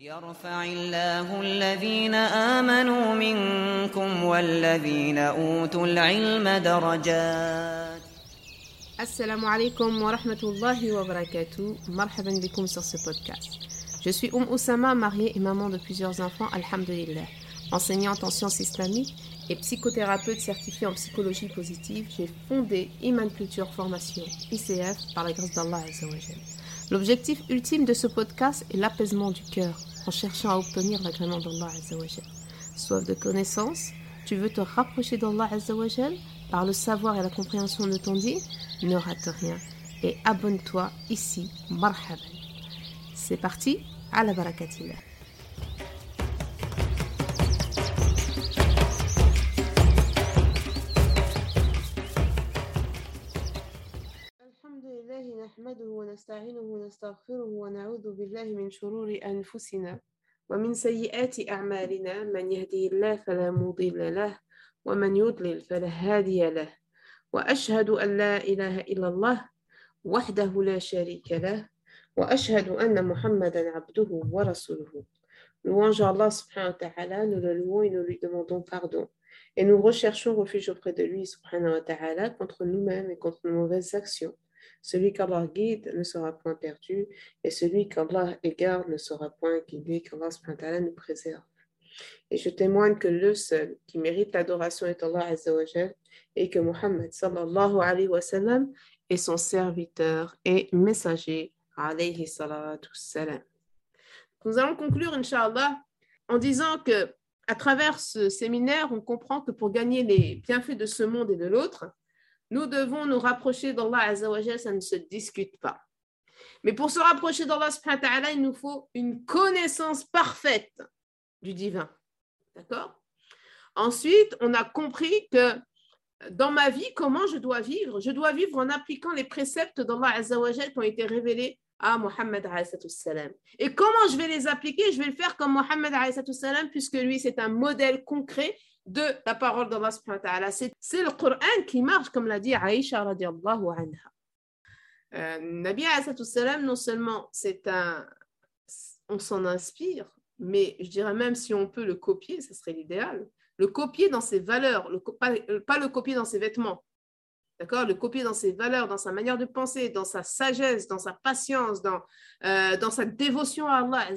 يرفع الله الذين آمنوا منكم والذين أوتوا العلم درجات Assalamu alaikum wa rahmatullahi wa barakatuh. Marhaban bikum sur ce podcast. Je suis Oum Oussama, mariée et maman de plusieurs enfants, alhamdulillah. Enseignante en sciences islamiques et psychothérapeute certifiée en psychologie positive, j'ai fondé Iman Culture Formation, ICF, par la grâce d'Allah Azzawajal. L'objectif ultime de ce podcast est l'apaisement du cœur en cherchant à obtenir l'agrément d'Allah Azzawajal. Soif de connaissance, tu veux te rapprocher d'Allah Azzawajal par le savoir et la compréhension de ton dit, ne rate rien et abonne-toi ici, marhaban. C'est parti, à la barakatillah. نحمده ونستعينه ونستغفره ونعوذ بالله من شرور أنفسنا ومن سيئات أعمالنا من يهده الله فلا مضل له ومن يضلل فلا هادي له وأشهد أن لا إله إلا الله وحده لا شريك له وأشهد أن محمدا عبده ورسوله Louange à Allah subhanahu wa ta'ala, nous le louons et nous lui demandons pardon. Et nous recherchons refuge auprès de lui subhanahu wa ta'ala contre nous-mêmes et contre nos mauvaises actions. Celui qu'Allah guide ne sera point perdu, et celui qu'Allah égare ne sera point guidé, qu'Allah nous préserve. Et je témoigne que le seul qui mérite l'adoration est Allah Azza wa Jal, et que Muhammad sallallahu alayhi wa sallam est son serviteur et messager alayhi. Nous allons conclure, Inch'Allah, en disant que à travers ce séminaire, on comprend que pour gagner les bienfaits de ce monde et de l'autre, nous devons nous rapprocher d'Allah Azzawajal, ça ne se discute pas. Mais pour se rapprocher d'Allah, subhanahu il nous faut une connaissance parfaite du divin. D'accord? Ensuite, on a compris que dans ma vie, comment je dois vivre? Je dois vivre en appliquant les préceptes d'Allah Azzawajal qui ont été révélés à Mohammed salam. Et comment je vais les appliquer? Je vais le faire comme Mohammed salam, puisque lui, c'est un modèle concret de la parole d'Allah. C'est le Coran qui marche, comme l'a dit Aïcha anha. Euh, Nabi salam, non seulement c'est un, on s'en inspire, mais je dirais même si on peut le copier, ce serait l'idéal. Le copier dans ses valeurs, le, pas, pas le copier dans ses vêtements. D'accord? Le copier dans ses valeurs, dans sa manière de penser, dans sa sagesse, dans sa patience, dans, euh, dans sa dévotion à Allah.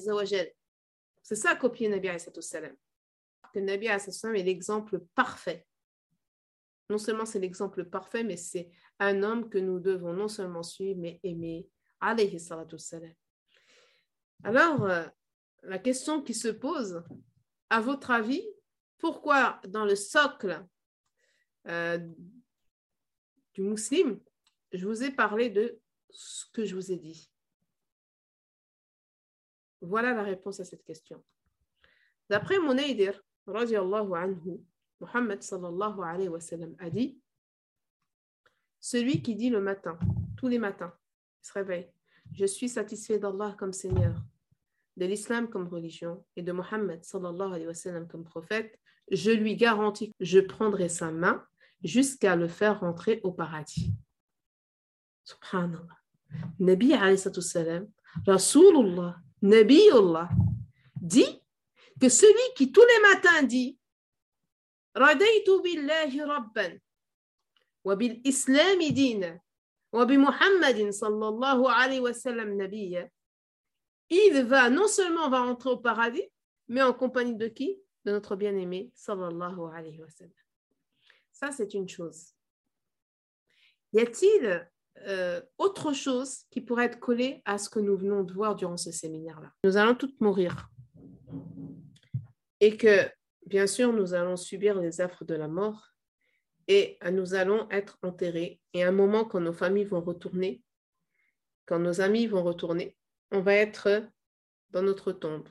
C'est ça copier Nabi salam. Que Nabi salam est l'exemple parfait. Non seulement c'est l'exemple parfait, mais c'est un homme que nous devons non seulement suivre, mais aimer. Alors, euh, la question qui se pose, à votre avis, pourquoi dans le socle euh, du musulman, je vous ai parlé de ce que je vous ai dit? Voilà la réponse à cette question. D'après Munaydir, anhu, Muhammad sallallahu alayhi wa a dit Celui qui dit le matin, tous les matins, il se réveille, je suis satisfait d'Allah comme Seigneur, de l'islam comme religion et de Muhammad sallallahu alayhi wa sallam comme prophète, je lui garantis que je prendrai sa main jusqu'à le faire rentrer au paradis. Subhanallah. Nabi alayhi salam, Rasulullah, Nabiullah, dit que celui qui tous les matins dit Radaytu billahi rabban wa bil islami dina wa bi Muhammadin sallallahu il va non seulement va rentrer au paradis mais en compagnie de qui? De notre bien-aimé sallallahu alayhi wa sallam. Ça, c'est une chose. Y a-t-il euh, autre chose qui pourrait être collée à ce que nous venons de voir durant ce séminaire-là? Nous allons toutes mourir. Et que, bien sûr, nous allons subir les affres de la mort et nous allons être enterrés. Et à un moment, quand nos familles vont retourner, quand nos amis vont retourner, on va être dans notre tombe.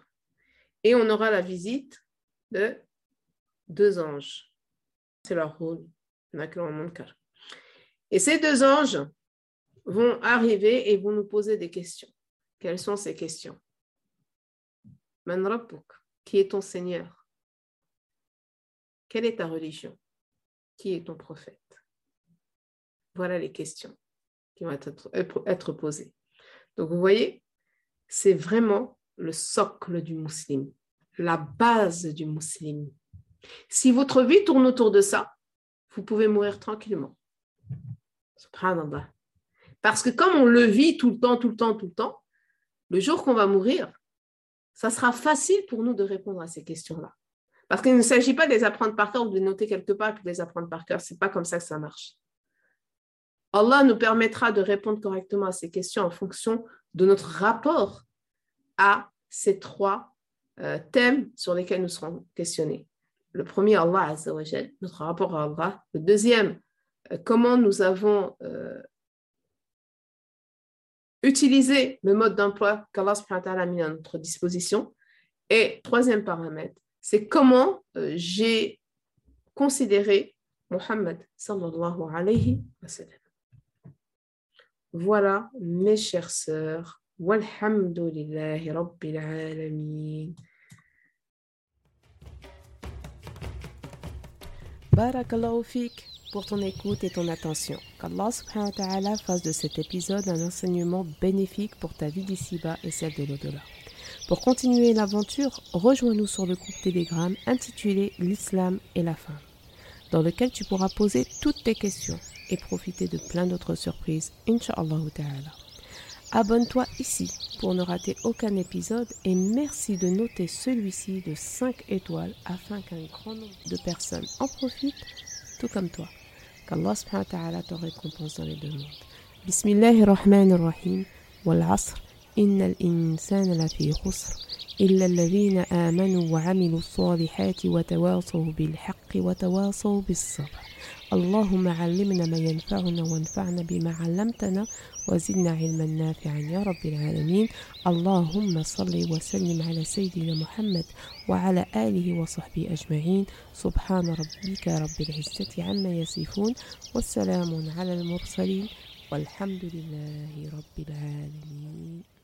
Et on aura la visite de deux anges c'est leur rôle. Et ces deux anges vont arriver et vont nous poser des questions. Quelles sont ces questions? Qui est ton Seigneur? Quelle est ta religion? Qui est ton prophète? Voilà les questions qui vont être, posées. Donc vous voyez, c'est vraiment le socle du musulman, la base du musulman. Si votre vie tourne autour de ça, vous pouvez mourir tranquillement. Subhanallah. Parce que comme on le vit tout le temps, tout le temps, tout le temps, le jour qu'on va mourir, ça sera facile pour nous de répondre à ces questions-là. Parce qu'il ne s'agit pas de les apprendre par cœur ou de les noter quelque part et de les apprendre par cœur. Ce n'est pas comme ça que ça marche. Allah nous permettra de répondre correctement à ces questions en fonction de notre rapport à ces trois euh, thèmes sur lesquels nous serons questionnés. Le premier, Allah notre rapport à Allah. Le deuxième, euh, comment nous avons euh, utilisé le mode d'emploi qu'Allah a mis à notre disposition. Et troisième paramètre, c'est comment j'ai considéré sallam. Voilà, mes chères sœurs. Walhamdulillahi Rabbil Alamin. Barakallahu pour ton écoute et ton attention. Qu'Allah subhanahu wa ta'ala fasse de cet épisode un enseignement bénéfique pour ta vie d'ici-bas et celle de l'au-delà. Pour continuer l'aventure, rejoins-nous sur le groupe Telegram intitulé L'Islam et la femme, dans lequel tu pourras poser toutes tes questions et profiter de plein d'autres surprises, Inch'Allah ta'ala. Abonne-toi ici pour ne rater aucun épisode et merci de noter celui-ci de 5 étoiles afin qu'un grand nombre de personnes en profitent, tout comme toi. Qu'Allah subhanahu wa ta'ala te récompense dans les deux mondes. Bismillahirrahmanirrahim. Wal asr. Innal insana lafi khusr. إلا الذين آمنوا وعملوا الصالحات وتواصوا بالحق وتواصوا بالصبر. اللهم علمنا ما ينفعنا وانفعنا بما علمتنا وزدنا علما نافعا يا رب العالمين. اللهم صل وسلم على سيدنا محمد وعلى آله وصحبه أجمعين. سبحان ربك رب العزة عما يصفون والسلام على المرسلين والحمد لله رب العالمين.